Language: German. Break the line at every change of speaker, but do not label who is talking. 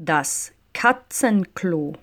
Das Katzenklo.